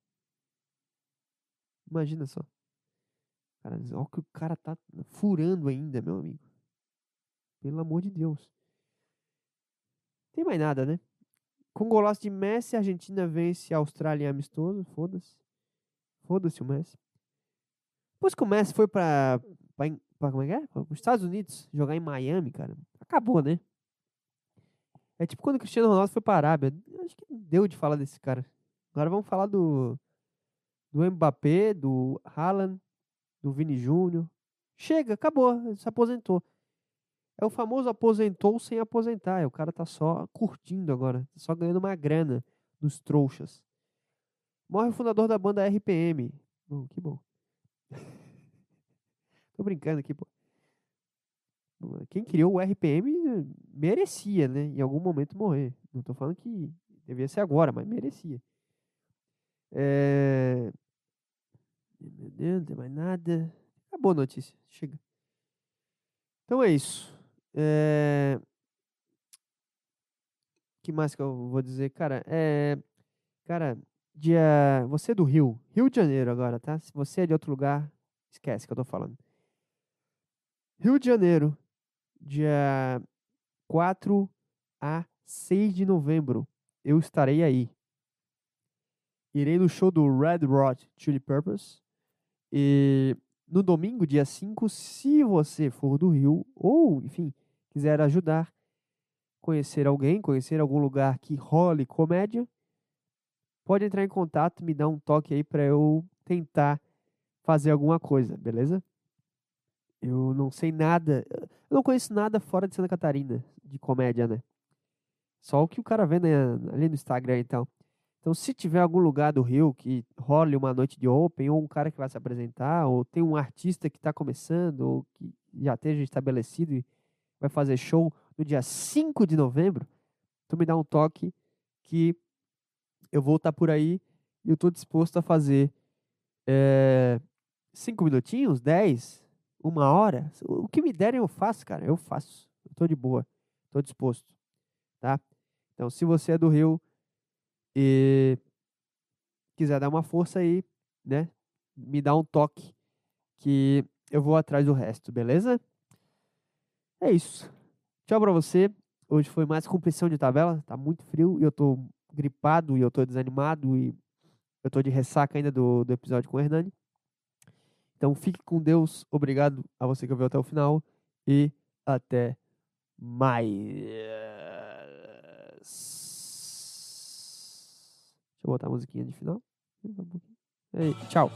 Imagina só. Cara, olha o que o cara tá furando ainda, meu amigo. Pelo amor de Deus. Tem mais nada, né? Com golaço de Messi, a Argentina vence a Austrália em amistoso. Foda-se. Foda-se o Messi. Depois que o Messi foi pra, pra, pra como é que é? Para os Estados Unidos, jogar em Miami, cara. Acabou, né? É tipo quando o Cristiano Ronaldo foi pra Arábia. Acho que deu de falar desse cara. Agora vamos falar do do Mbappé, do Haaland, do Vini Júnior. Chega, acabou, ele se aposentou. É o famoso aposentou sem aposentar. é, O cara tá só curtindo agora, só ganhando uma grana dos trouxas. Morre o fundador da banda RPM. Bom, que bom. Tô brincando aqui, pô. Quem criou o RPM eh, merecia, né? Em algum momento morrer. Não tô falando que devia ser agora, mas merecia. É... Meu Deus, não tem mais nada. Acabou a notícia. Chega. Então é isso. É... que mais que eu vou dizer? Cara, é... Cara, dia... Você é do Rio. Rio de Janeiro agora, tá? Se você é de outro lugar, esquece que eu tô falando. Rio de Janeiro. Dia 4 a 6 de novembro. Eu estarei aí. Irei no show do Red Hot Chili Peppers. E no domingo, dia 5, se você for do Rio, ou, enfim, quiser ajudar, conhecer alguém, conhecer algum lugar que role comédia, pode entrar em contato, me dar um toque aí para eu tentar fazer alguma coisa, beleza? Eu não sei nada, eu não conheço nada fora de Santa Catarina de comédia, né? Só o que o cara vê né, ali no Instagram então. Então, se tiver algum lugar do Rio que role uma noite de open, ou um cara que vai se apresentar, ou tem um artista que está começando, ou que já esteja estabelecido e vai fazer show no dia 5 de novembro, tu me dá um toque que eu vou estar por aí e eu estou disposto a fazer é, cinco minutinhos, dez, uma hora. O que me derem eu faço, cara. Eu faço. Tô de boa. Tô disposto. Tá? Então, se você é do Rio e quiser dar uma força aí, né? Me dá um toque que eu vou atrás do resto, beleza? É isso. Tchau pra você. Hoje foi mais compressão de tabela. Tá muito frio e eu tô gripado e eu tô desanimado e eu tô de ressaca ainda do, do episódio com o Hernani. Então fique com Deus. Obrigado a você que ouviu até o final e até mais. Deixa eu botar a musiquinha de final. Aí, tchau.